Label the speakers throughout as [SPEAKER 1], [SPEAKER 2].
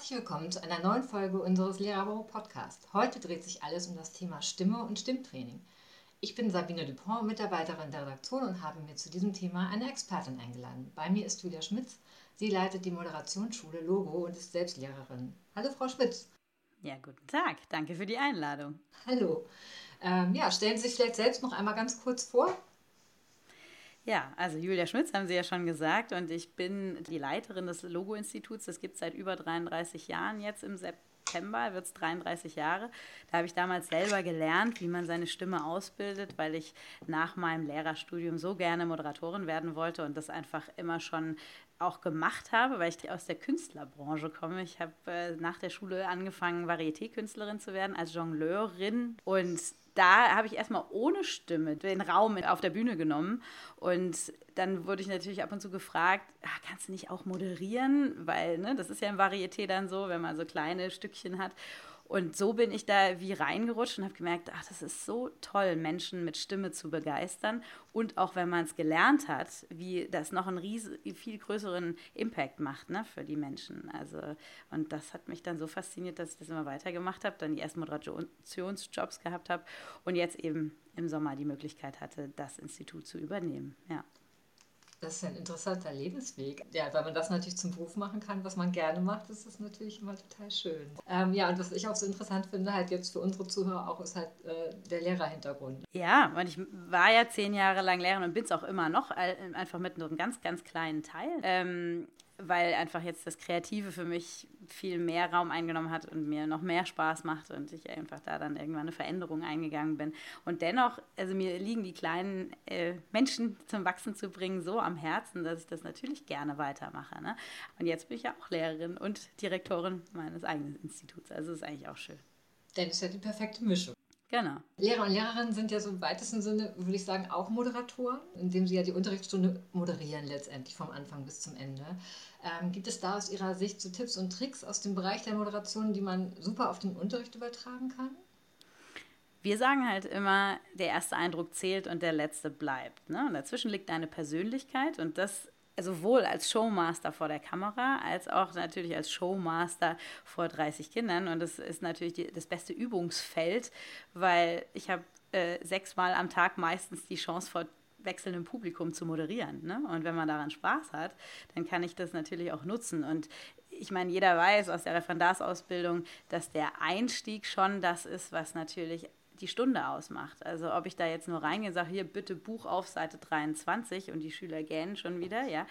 [SPEAKER 1] Herzlich willkommen zu einer neuen Folge unseres Lehrerbüro Podcast. Heute dreht sich alles um das Thema Stimme und Stimmtraining. Ich bin Sabine Dupont, Mitarbeiterin der Redaktion und habe mir zu diesem Thema eine Expertin eingeladen. Bei mir ist Julia Schmitz. Sie leitet die Moderationsschule Logo und ist selbst Lehrerin. Hallo, Frau Schmitz.
[SPEAKER 2] Ja, guten Tag. Danke für die Einladung.
[SPEAKER 1] Hallo. Ähm, ja, stellen Sie sich vielleicht selbst noch einmal ganz kurz vor.
[SPEAKER 2] Ja, also Julia Schmitz haben Sie ja schon gesagt und ich bin die Leiterin des Logo-Instituts. Das gibt es seit über 33 Jahren jetzt im September, wird es 33 Jahre. Da habe ich damals selber gelernt, wie man seine Stimme ausbildet, weil ich nach meinem Lehrerstudium so gerne Moderatorin werden wollte und das einfach immer schon auch gemacht habe, weil ich aus der Künstlerbranche komme. Ich habe äh, nach der Schule angefangen, Varieté-Künstlerin zu werden, als Jongleurin und da habe ich erstmal ohne Stimme den Raum auf der Bühne genommen. Und dann wurde ich natürlich ab und zu gefragt, ach, kannst du nicht auch moderieren? Weil ne, das ist ja im Varieté dann so, wenn man so kleine Stückchen hat. Und so bin ich da wie reingerutscht und habe gemerkt, ach, das ist so toll, Menschen mit Stimme zu begeistern. Und auch wenn man es gelernt hat, wie das noch einen riesen, viel größeren Impact macht ne, für die Menschen. Also, und das hat mich dann so fasziniert, dass ich das immer weitergemacht habe, dann die ersten Moderationsjobs gehabt habe und jetzt eben im Sommer die Möglichkeit hatte, das Institut zu übernehmen. Ja.
[SPEAKER 1] Das ist ein interessanter Lebensweg. Ja, weil man das natürlich zum Beruf machen kann, was man gerne macht, ist das natürlich immer total schön. Ähm, ja, und was ich auch so interessant finde, halt jetzt für unsere Zuhörer auch, ist halt äh, der Lehrerhintergrund.
[SPEAKER 2] Ja, und ich war ja zehn Jahre lang Lehrerin und bin es auch immer noch, einfach mit einem ganz, ganz kleinen Teil. Ähm, weil einfach jetzt das Kreative für mich viel mehr Raum eingenommen hat und mir noch mehr Spaß macht und ich einfach da dann irgendwann eine Veränderung eingegangen bin. Und dennoch, also mir liegen die kleinen äh, Menschen zum Wachsen zu bringen so am Herzen, dass ich das natürlich gerne weitermache. Ne? Und jetzt bin ich ja auch Lehrerin und Direktorin meines eigenen Instituts. Also ist eigentlich auch schön.
[SPEAKER 1] Denn es ist ja die perfekte Mischung.
[SPEAKER 2] Genau.
[SPEAKER 1] Lehrer und Lehrerinnen sind ja so im weitesten Sinne, würde ich sagen, auch Moderatoren, indem sie ja die Unterrichtsstunde moderieren letztendlich vom Anfang bis zum Ende. Ähm, gibt es da aus Ihrer Sicht so Tipps und Tricks aus dem Bereich der Moderation, die man super auf den Unterricht übertragen kann?
[SPEAKER 2] Wir sagen halt immer, der erste Eindruck zählt und der letzte bleibt. Ne? Und dazwischen liegt eine Persönlichkeit und das sowohl als Showmaster vor der Kamera als auch natürlich als Showmaster vor 30 Kindern. Und das ist natürlich die, das beste Übungsfeld, weil ich habe äh, sechsmal am Tag meistens die Chance vor wechselndem Publikum zu moderieren. Ne? Und wenn man daran Spaß hat, dann kann ich das natürlich auch nutzen. Und ich meine, jeder weiß aus der Referendarsausbildung, dass der Einstieg schon das ist, was natürlich die Stunde ausmacht. Also ob ich da jetzt nur reingehe und sage, hier bitte Buch auf Seite 23 und die Schüler gähnen schon wieder, ja,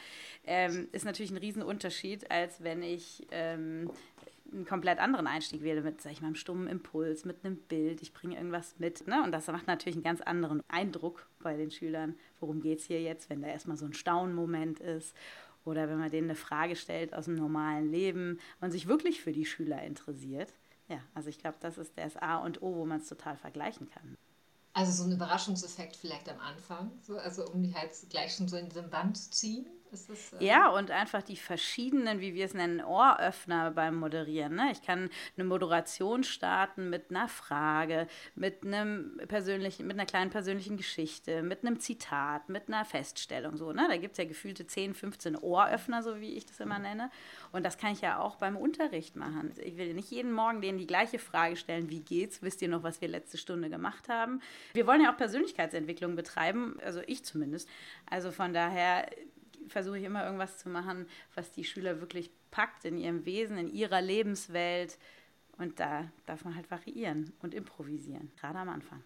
[SPEAKER 2] ähm, ist natürlich ein Riesenunterschied, als wenn ich ähm, einen komplett anderen Einstieg wähle mit, sag ich mal, einem stummen Impuls, mit einem Bild, ich bringe irgendwas mit. Ne? Und das macht natürlich einen ganz anderen Eindruck bei den Schülern. Worum geht es hier jetzt, wenn da erstmal so ein Staunmoment ist oder wenn man denen eine Frage stellt aus dem normalen Leben und sich wirklich für die Schüler interessiert. Ja, also ich glaube, das ist das A und O, wo man es total vergleichen kann.
[SPEAKER 1] Also so ein Überraschungseffekt vielleicht am Anfang, so, also um die halt gleich schon so in diesem Band zu ziehen.
[SPEAKER 2] Das, äh ja, und einfach die verschiedenen, wie wir es nennen, Ohröffner beim Moderieren. Ne? Ich kann eine Moderation starten mit einer Frage, mit einem persönlichen, mit einer kleinen persönlichen Geschichte, mit einem Zitat, mit einer Feststellung. So, ne? Da gibt es ja gefühlte 10, 15 Ohröffner, so wie ich das immer nenne. Und das kann ich ja auch beim Unterricht machen. Ich will nicht jeden Morgen denen die gleiche Frage stellen, wie geht's? Wisst ihr noch, was wir letzte Stunde gemacht haben? Wir wollen ja auch Persönlichkeitsentwicklung betreiben, also ich zumindest. Also von daher versuche ich immer irgendwas zu machen, was die Schüler wirklich packt in ihrem Wesen, in ihrer Lebenswelt. Und da darf man halt variieren und improvisieren, gerade am Anfang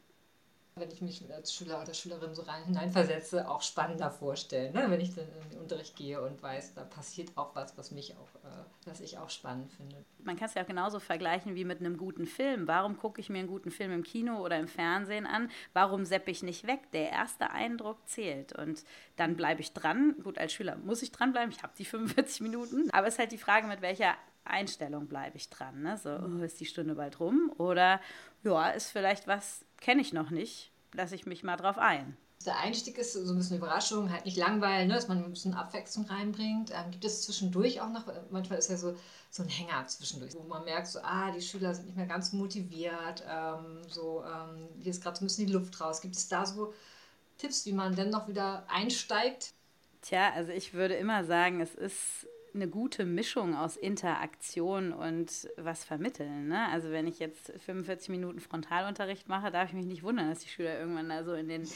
[SPEAKER 1] wenn ich mich als Schüler oder Schülerin so rein hineinversetze, auch spannender vorstellen. Ne? Wenn ich dann in den Unterricht gehe und weiß, da passiert auch was, was mich auch, äh, was ich auch spannend finde.
[SPEAKER 2] Man kann es ja auch genauso vergleichen wie mit einem guten Film. Warum gucke ich mir einen guten Film im Kino oder im Fernsehen an? Warum seppe ich nicht weg? Der erste Eindruck zählt. Und dann bleibe ich dran. Gut, als Schüler muss ich dranbleiben. Ich habe die 45 Minuten. Aber es ist halt die Frage, mit welcher Einstellung bleibe ich dran. Ne? So, oh, ist die Stunde bald rum? Oder ja, ist vielleicht was, kenne ich noch nicht, lasse ich mich mal drauf ein.
[SPEAKER 1] Der Einstieg ist so ein bisschen Überraschung, halt nicht langweilen, ne, dass man ein bisschen Abwechslung reinbringt. Ähm, gibt es zwischendurch auch noch, manchmal ist ja so, so ein Hänger zwischendurch, wo man merkt, so, ah, die Schüler sind nicht mehr ganz motiviert, ähm, so, ähm, hier ist gerade so ein bisschen die Luft raus. Gibt es da so Tipps, wie man denn noch wieder einsteigt?
[SPEAKER 2] Tja, also ich würde immer sagen, es ist eine gute Mischung aus Interaktion und was vermitteln. Ne? Also wenn ich jetzt 45 Minuten Frontalunterricht mache, darf ich mich nicht wundern, dass die Schüler irgendwann da so in den,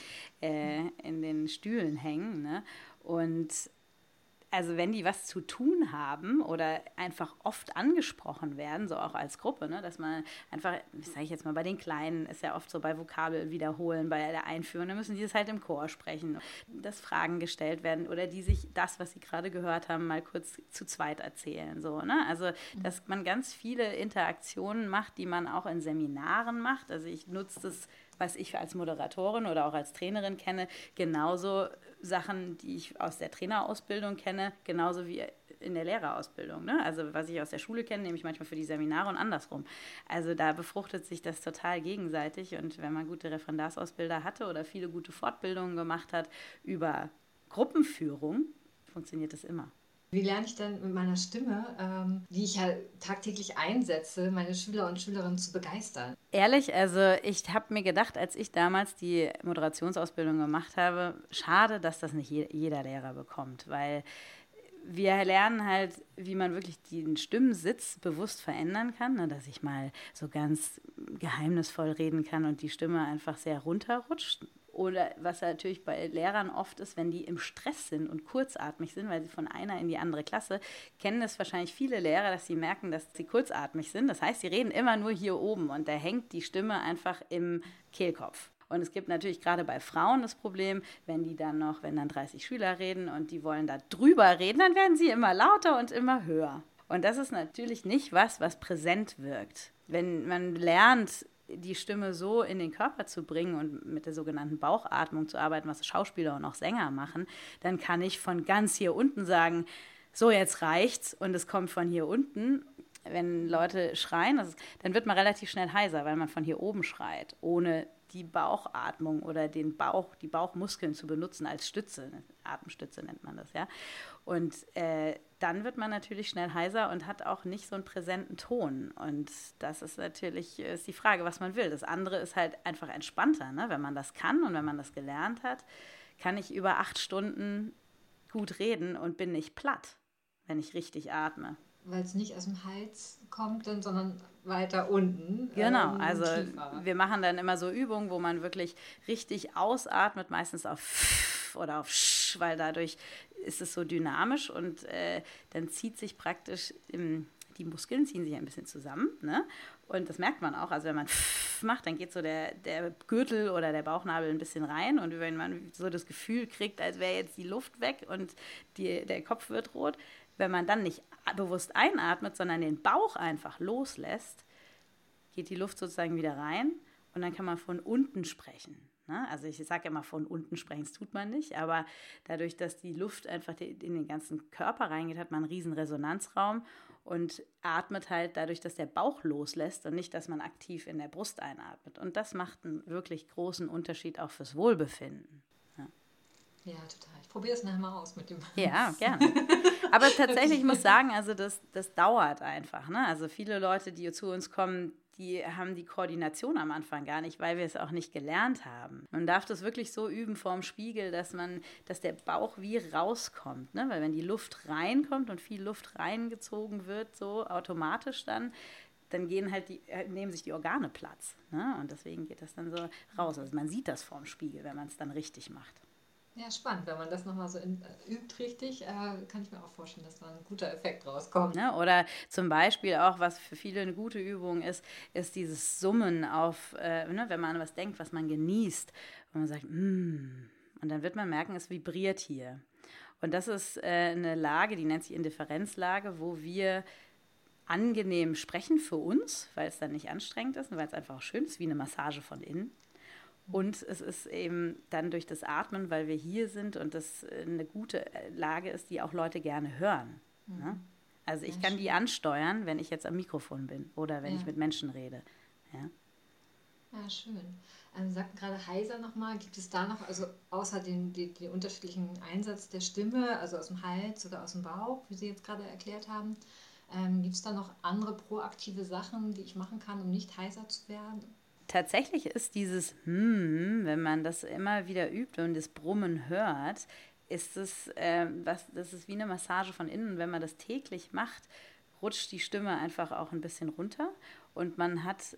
[SPEAKER 2] äh, in den Stühlen hängen. Ne? Und also wenn die was zu tun haben oder einfach oft angesprochen werden, so auch als Gruppe, ne, dass man einfach, sage ich jetzt mal, bei den Kleinen ist ja oft so bei Vokabel wiederholen, bei der Einführung, dann müssen die das halt im Chor sprechen, dass Fragen gestellt werden oder die sich das, was sie gerade gehört haben, mal kurz zu zweit erzählen. So, ne? Also, dass man ganz viele Interaktionen macht, die man auch in Seminaren macht. Also ich nutze das was ich als Moderatorin oder auch als Trainerin kenne, genauso Sachen, die ich aus der Trainerausbildung kenne, genauso wie in der Lehrerausbildung. Ne? Also was ich aus der Schule kenne, nehme ich manchmal für die Seminare und andersrum. Also da befruchtet sich das total gegenseitig und wenn man gute Referendarsausbilder hatte oder viele gute Fortbildungen gemacht hat über Gruppenführung, funktioniert das immer.
[SPEAKER 1] Wie lerne ich denn mit meiner Stimme, ähm, die ich ja tagtäglich einsetze, meine Schüler und Schülerinnen zu begeistern?
[SPEAKER 2] Ehrlich, also ich habe mir gedacht, als ich damals die Moderationsausbildung gemacht habe, schade, dass das nicht jeder Lehrer bekommt, weil wir lernen halt, wie man wirklich den Stimmensitz bewusst verändern kann, ne, dass ich mal so ganz geheimnisvoll reden kann und die Stimme einfach sehr runterrutscht. Oder was natürlich bei Lehrern oft ist, wenn die im Stress sind und kurzatmig sind, weil sie von einer in die andere Klasse, kennen das wahrscheinlich viele Lehrer, dass sie merken, dass sie kurzatmig sind. Das heißt, sie reden immer nur hier oben und da hängt die Stimme einfach im Kehlkopf. Und es gibt natürlich gerade bei Frauen das Problem, wenn die dann noch, wenn dann 30 Schüler reden und die wollen da drüber reden, dann werden sie immer lauter und immer höher. Und das ist natürlich nicht was, was präsent wirkt. Wenn man lernt, die Stimme so in den Körper zu bringen und mit der sogenannten Bauchatmung zu arbeiten, was Schauspieler und auch Sänger machen, dann kann ich von ganz hier unten sagen, so jetzt reicht's und es kommt von hier unten. Wenn Leute schreien, ist, dann wird man relativ schnell heiser, weil man von hier oben schreit, ohne die Bauchatmung oder den Bauch, die Bauchmuskeln zu benutzen als Stütze. Atemstütze nennt man das, ja. Und äh, dann wird man natürlich schnell heiser und hat auch nicht so einen präsenten Ton. Und das ist natürlich ist die Frage, was man will. Das andere ist halt einfach entspannter, ne? wenn man das kann und wenn man das gelernt hat, kann ich über acht Stunden gut reden und bin nicht platt, wenn ich richtig atme
[SPEAKER 1] weil es nicht aus dem Hals kommt, sondern weiter unten.
[SPEAKER 2] Genau, ähm, also tiefer. wir machen dann immer so Übungen, wo man wirklich richtig ausatmet, meistens auf oder auf Sch, weil dadurch ist es so dynamisch und äh, dann zieht sich praktisch im, die Muskeln ziehen sich ein bisschen zusammen. Ne? Und das merkt man auch. Also wenn man macht, dann geht so der, der Gürtel oder der Bauchnabel ein bisschen rein. Und wenn man so das Gefühl kriegt, als wäre jetzt die Luft weg und die, der Kopf wird rot, wenn man dann nicht bewusst einatmet, sondern den Bauch einfach loslässt, geht die Luft sozusagen wieder rein und dann kann man von unten sprechen. Ne? Also ich sage immer, von unten sprechen, das tut man nicht, aber dadurch, dass die Luft einfach in den ganzen Körper reingeht, hat man einen riesen Resonanzraum und atmet halt dadurch, dass der Bauch loslässt und nicht, dass man aktiv in der Brust einatmet. Und das macht einen wirklich großen Unterschied auch fürs Wohlbefinden.
[SPEAKER 1] Ja, total. Ich probiere es nachher mal aus mit dem.
[SPEAKER 2] Ja, gerne. Aber tatsächlich, ich muss sagen, also das, das dauert einfach. Ne? Also viele Leute, die zu uns kommen, die haben die Koordination am Anfang gar nicht, weil wir es auch nicht gelernt haben. Man darf das wirklich so üben vorm Spiegel, dass man, dass der Bauch wie rauskommt. Ne? Weil wenn die Luft reinkommt und viel Luft reingezogen wird, so automatisch dann, dann gehen halt die, äh, nehmen sich die Organe Platz. Ne? Und deswegen geht das dann so raus. Also man sieht das vorm Spiegel, wenn man es dann richtig macht.
[SPEAKER 1] Ja, spannend. Wenn man das nochmal so in, äh, übt richtig, äh, kann ich mir auch vorstellen, dass da ein guter Effekt rauskommt.
[SPEAKER 2] Ne? Oder zum Beispiel auch, was für viele eine gute Übung ist, ist dieses Summen auf, äh, ne, wenn man an was denkt, was man genießt. Und man sagt, mm, und dann wird man merken, es vibriert hier. Und das ist äh, eine Lage, die nennt sich Indifferenzlage, wo wir angenehm sprechen für uns, weil es dann nicht anstrengend ist und weil es einfach auch schön ist, wie eine Massage von innen. Und es ist eben dann durch das Atmen, weil wir hier sind und das eine gute Lage ist, die auch Leute gerne hören. Mhm. Ne? Also ich kann die ansteuern, wenn ich jetzt am Mikrofon bin oder wenn ja. ich mit Menschen rede. Ja,
[SPEAKER 1] ja schön. Also sagten gerade heiser nochmal, gibt es da noch, also außer den, den, den unterschiedlichen Einsatz der Stimme, also aus dem Hals oder aus dem Bauch, wie Sie jetzt gerade erklärt haben, ähm, gibt es da noch andere proaktive Sachen, die ich machen kann, um nicht heiser zu werden?
[SPEAKER 2] Tatsächlich ist dieses Hm, wenn man das immer wieder übt und das Brummen hört, ist es, äh, was, das ist wie eine Massage von innen. Wenn man das täglich macht, rutscht die Stimme einfach auch ein bisschen runter und man hat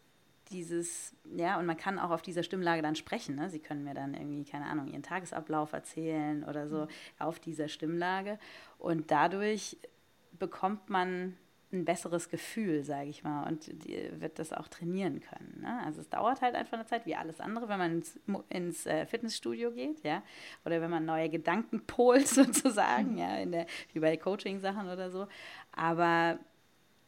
[SPEAKER 2] dieses, ja, und man kann auch auf dieser Stimmlage dann sprechen. Ne? Sie können mir dann irgendwie, keine Ahnung, ihren Tagesablauf erzählen oder so mhm. auf dieser Stimmlage. Und dadurch bekommt man ein besseres Gefühl, sage ich mal, und die wird das auch trainieren können. Ne? Also es dauert halt einfach eine Zeit, wie alles andere, wenn man ins, ins äh, Fitnessstudio geht, ja, oder wenn man neue Gedanken polt sozusagen, ja, in der, wie bei Coaching-Sachen oder so. Aber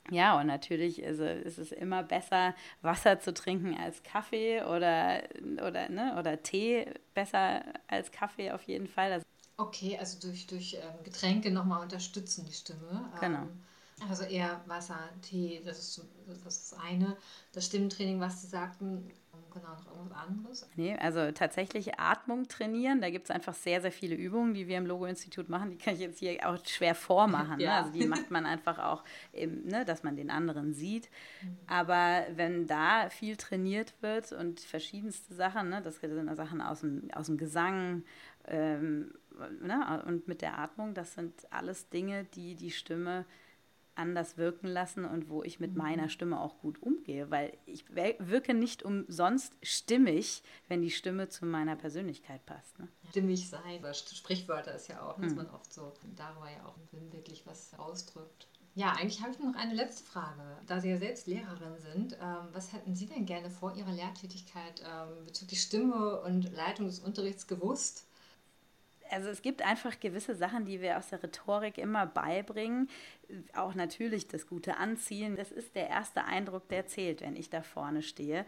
[SPEAKER 2] ja, und natürlich also ist es immer besser, Wasser zu trinken als Kaffee oder, oder, ne, oder Tee besser als Kaffee auf jeden Fall. Also
[SPEAKER 1] okay, also durch, durch ähm, Getränke nochmal unterstützen die Stimme.
[SPEAKER 2] Genau.
[SPEAKER 1] Ähm, also eher Wasser, Tee, das ist, das ist eine. Das Stimmtraining, was Sie sagten, genau, noch irgendwas anderes?
[SPEAKER 2] Nee, also tatsächlich Atmung trainieren. Da gibt es einfach sehr, sehr viele Übungen, die wir im Logo-Institut machen. Die kann ich jetzt hier auch schwer vormachen. Ja. ne? Also die macht man einfach auch, eben, ne, dass man den anderen sieht. Mhm. Aber wenn da viel trainiert wird und verschiedenste Sachen, ne, das sind Sachen aus dem, aus dem Gesang ähm, ne, und mit der Atmung, das sind alles Dinge, die die Stimme anders wirken lassen und wo ich mit mhm. meiner Stimme auch gut umgehe, weil ich wirke nicht umsonst stimmig, wenn die Stimme zu meiner Persönlichkeit passt. Ne?
[SPEAKER 1] Stimmig sein, Sprichwörter ist ja auch, dass mhm. man oft so darüber ja auch wirklich was ausdrückt. Ja, eigentlich habe ich noch eine letzte Frage. Da Sie ja selbst Lehrerin sind, ähm, was hätten Sie denn gerne vor Ihrer Lehrtätigkeit ähm, bezüglich Stimme und Leitung des Unterrichts gewusst?
[SPEAKER 2] Also es gibt einfach gewisse Sachen, die wir aus der Rhetorik immer beibringen. Auch natürlich das gute Anziehen. Das ist der erste Eindruck, der zählt, wenn ich da vorne stehe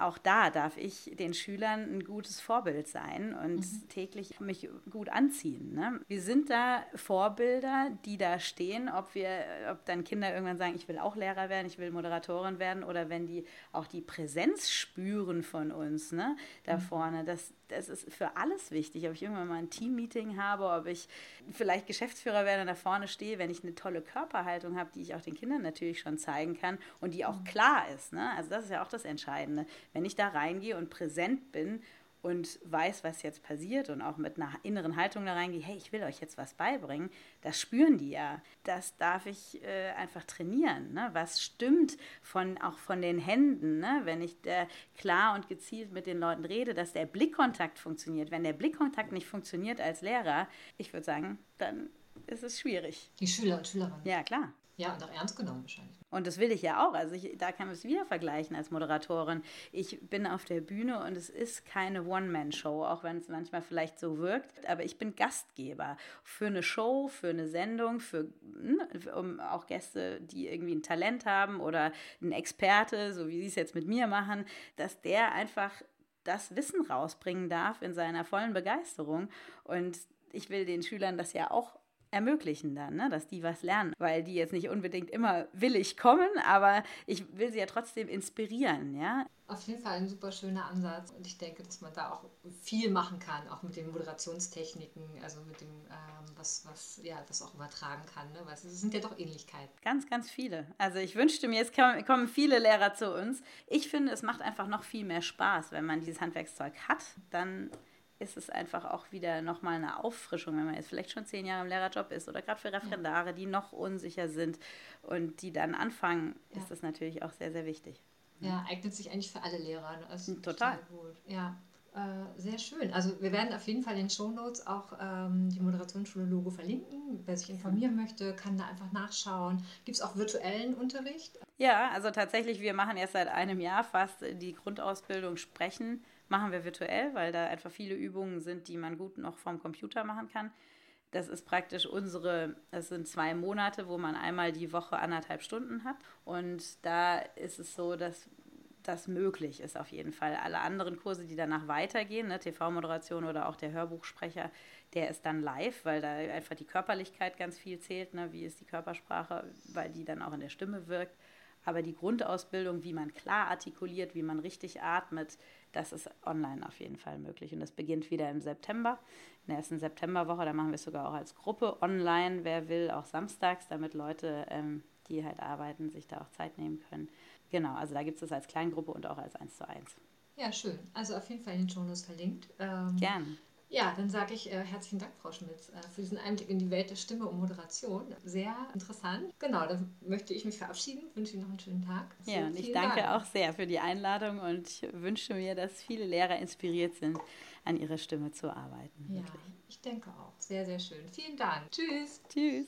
[SPEAKER 2] auch da darf ich den Schülern ein gutes Vorbild sein und mhm. täglich mich gut anziehen. Ne? Wir sind da Vorbilder, die da stehen, ob wir, ob dann Kinder irgendwann sagen, ich will auch Lehrer werden, ich will Moderatorin werden oder wenn die auch die Präsenz spüren von uns ne, da mhm. vorne. Das, das ist für alles wichtig. Ob ich irgendwann mal ein Teammeeting habe, ob ich vielleicht Geschäftsführer werde und da vorne stehe, wenn ich eine tolle Körperhaltung habe, die ich auch den Kindern natürlich schon zeigen kann und die auch mhm. klar ist. Ne? Also das ist ja auch das Entscheidende. Wenn ich da reingehe und präsent bin und weiß, was jetzt passiert und auch mit einer inneren Haltung da reingehe, hey, ich will euch jetzt was beibringen, das spüren die ja. Das darf ich äh, einfach trainieren. Ne? Was stimmt von, auch von den Händen, ne? wenn ich da klar und gezielt mit den Leuten rede, dass der Blickkontakt funktioniert. Wenn der Blickkontakt nicht funktioniert als Lehrer, ich würde sagen, dann ist es schwierig.
[SPEAKER 1] Die Schüler und Schülerinnen.
[SPEAKER 2] Ja, klar.
[SPEAKER 1] Ja, und auch ernst genommen wahrscheinlich.
[SPEAKER 2] Und das will ich ja auch. Also ich, da kann man es wieder vergleichen als Moderatorin. Ich bin auf der Bühne und es ist keine One-Man-Show, auch wenn es manchmal vielleicht so wirkt. Aber ich bin Gastgeber für eine Show, für eine Sendung, für hm, um auch Gäste, die irgendwie ein Talent haben oder ein Experte, so wie sie es jetzt mit mir machen, dass der einfach das Wissen rausbringen darf in seiner vollen Begeisterung. Und ich will den Schülern das ja auch ermöglichen dann, ne? dass die was lernen, weil die jetzt nicht unbedingt immer willig kommen, aber ich will sie ja trotzdem inspirieren, ja.
[SPEAKER 1] Auf jeden Fall ein super schöner Ansatz und ich denke, dass man da auch viel machen kann, auch mit den Moderationstechniken, also mit dem, ähm, was, was ja, das auch übertragen kann, ne? weil es sind ja doch Ähnlichkeiten.
[SPEAKER 2] Ganz, ganz viele. Also ich wünschte mir, es kommen viele Lehrer zu uns. Ich finde, es macht einfach noch viel mehr Spaß, wenn man dieses Handwerkszeug hat, dann ist es einfach auch wieder nochmal eine Auffrischung, wenn man jetzt vielleicht schon zehn Jahre im Lehrerjob ist oder gerade für Referendare, die noch unsicher sind und die dann anfangen, ja. ist das natürlich auch sehr, sehr wichtig.
[SPEAKER 1] Ja, eignet sich eigentlich für alle Lehrer.
[SPEAKER 2] Also total.
[SPEAKER 1] Gut. Ja, äh, sehr schön. Also wir werden auf jeden Fall in den Shownotes auch ähm, die Moderationsschule Logo verlinken. Wer sich informieren möchte, kann da einfach nachschauen. Gibt es auch virtuellen Unterricht?
[SPEAKER 2] Ja, also tatsächlich, wir machen erst seit einem Jahr fast die Grundausbildung Sprechen machen wir virtuell, weil da einfach viele Übungen sind, die man gut noch vom Computer machen kann. Das ist praktisch unsere, das sind zwei Monate, wo man einmal die Woche anderthalb Stunden hat. Und da ist es so, dass das möglich ist auf jeden Fall. Alle anderen Kurse, die danach weitergehen, ne, TV-Moderation oder auch der Hörbuchsprecher, der ist dann live, weil da einfach die Körperlichkeit ganz viel zählt. Ne, wie ist die Körpersprache, weil die dann auch in der Stimme wirkt. Aber die Grundausbildung, wie man klar artikuliert, wie man richtig atmet, das ist online auf jeden Fall möglich. Und das beginnt wieder im September, in der ersten Septemberwoche. Da machen wir es sogar auch als Gruppe online, wer will, auch samstags, damit Leute, ähm, die halt arbeiten, sich da auch Zeit nehmen können. Genau, also da gibt es es als Kleingruppe und auch als 1 zu 1.
[SPEAKER 1] Ja, schön. Also auf jeden Fall in den Shownotes verlinkt. Ähm,
[SPEAKER 2] Gern.
[SPEAKER 1] Ja, dann sage ich äh, herzlichen Dank, Frau Schmitz, äh, für diesen Einblick in die Welt der Stimme und Moderation. Sehr interessant. Genau, dann möchte ich mich verabschieden, wünsche Ihnen noch einen schönen Tag.
[SPEAKER 2] Ja, und ich danke Dank. auch sehr für die Einladung und ich wünsche mir, dass viele Lehrer inspiriert sind, an ihrer Stimme zu arbeiten.
[SPEAKER 1] Ja, wirklich. ich denke auch. Sehr, sehr schön. Vielen Dank. Tschüss.
[SPEAKER 2] Tschüss.